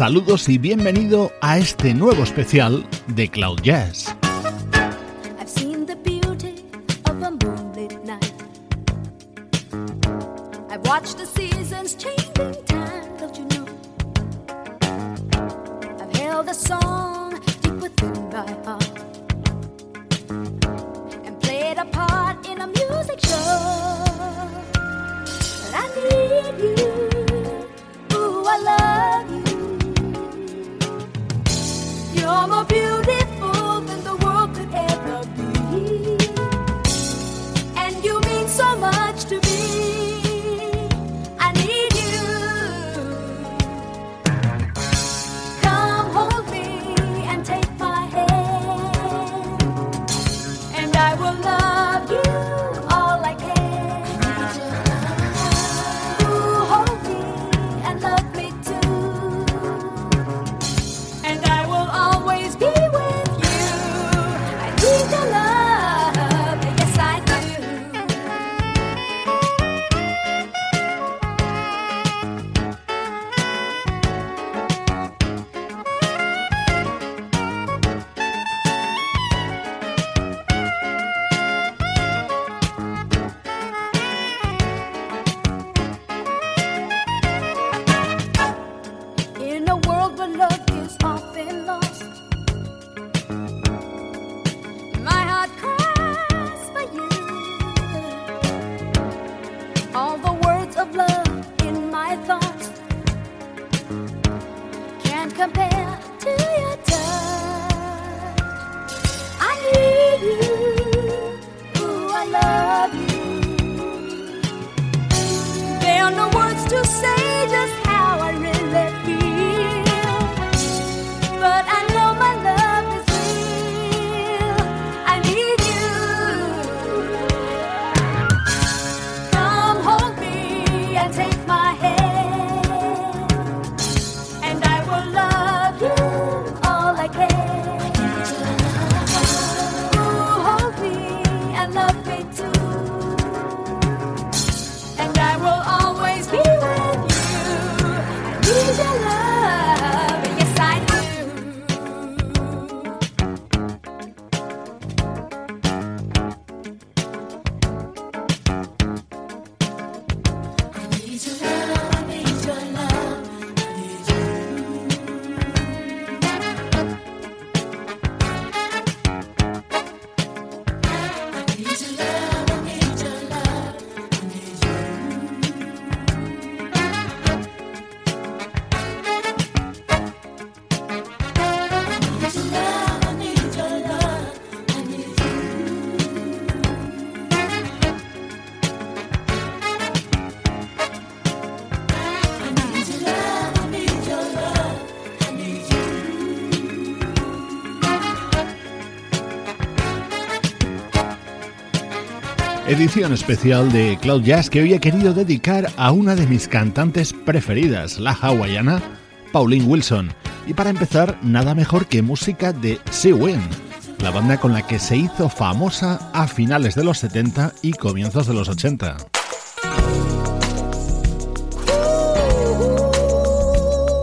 Saludos y bienvenido a este nuevo especial de Cloud Jazz. I need you, I love I'm a beautiful. Edición especial de Cloud Jazz que hoy he querido dedicar a una de mis cantantes preferidas, la hawaiana Pauline Wilson. Y para empezar, nada mejor que música de Sea Wind, la banda con la que se hizo famosa a finales de los 70 y comienzos de los 80.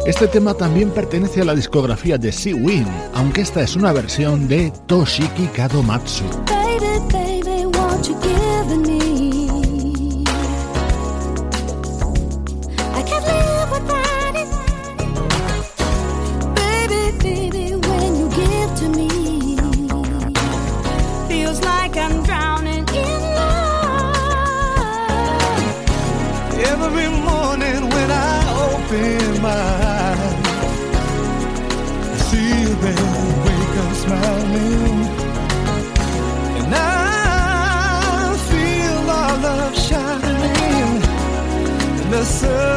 Este tema también pertenece a la discografía de Sea Wind, aunque esta es una versión de Toshiki Kadomatsu. you're giving me. I can't live without it. Baby, baby, when you give to me, feels like I'm drowning in love. Every morning when I open my eyes, see you there, wake up smiling the sun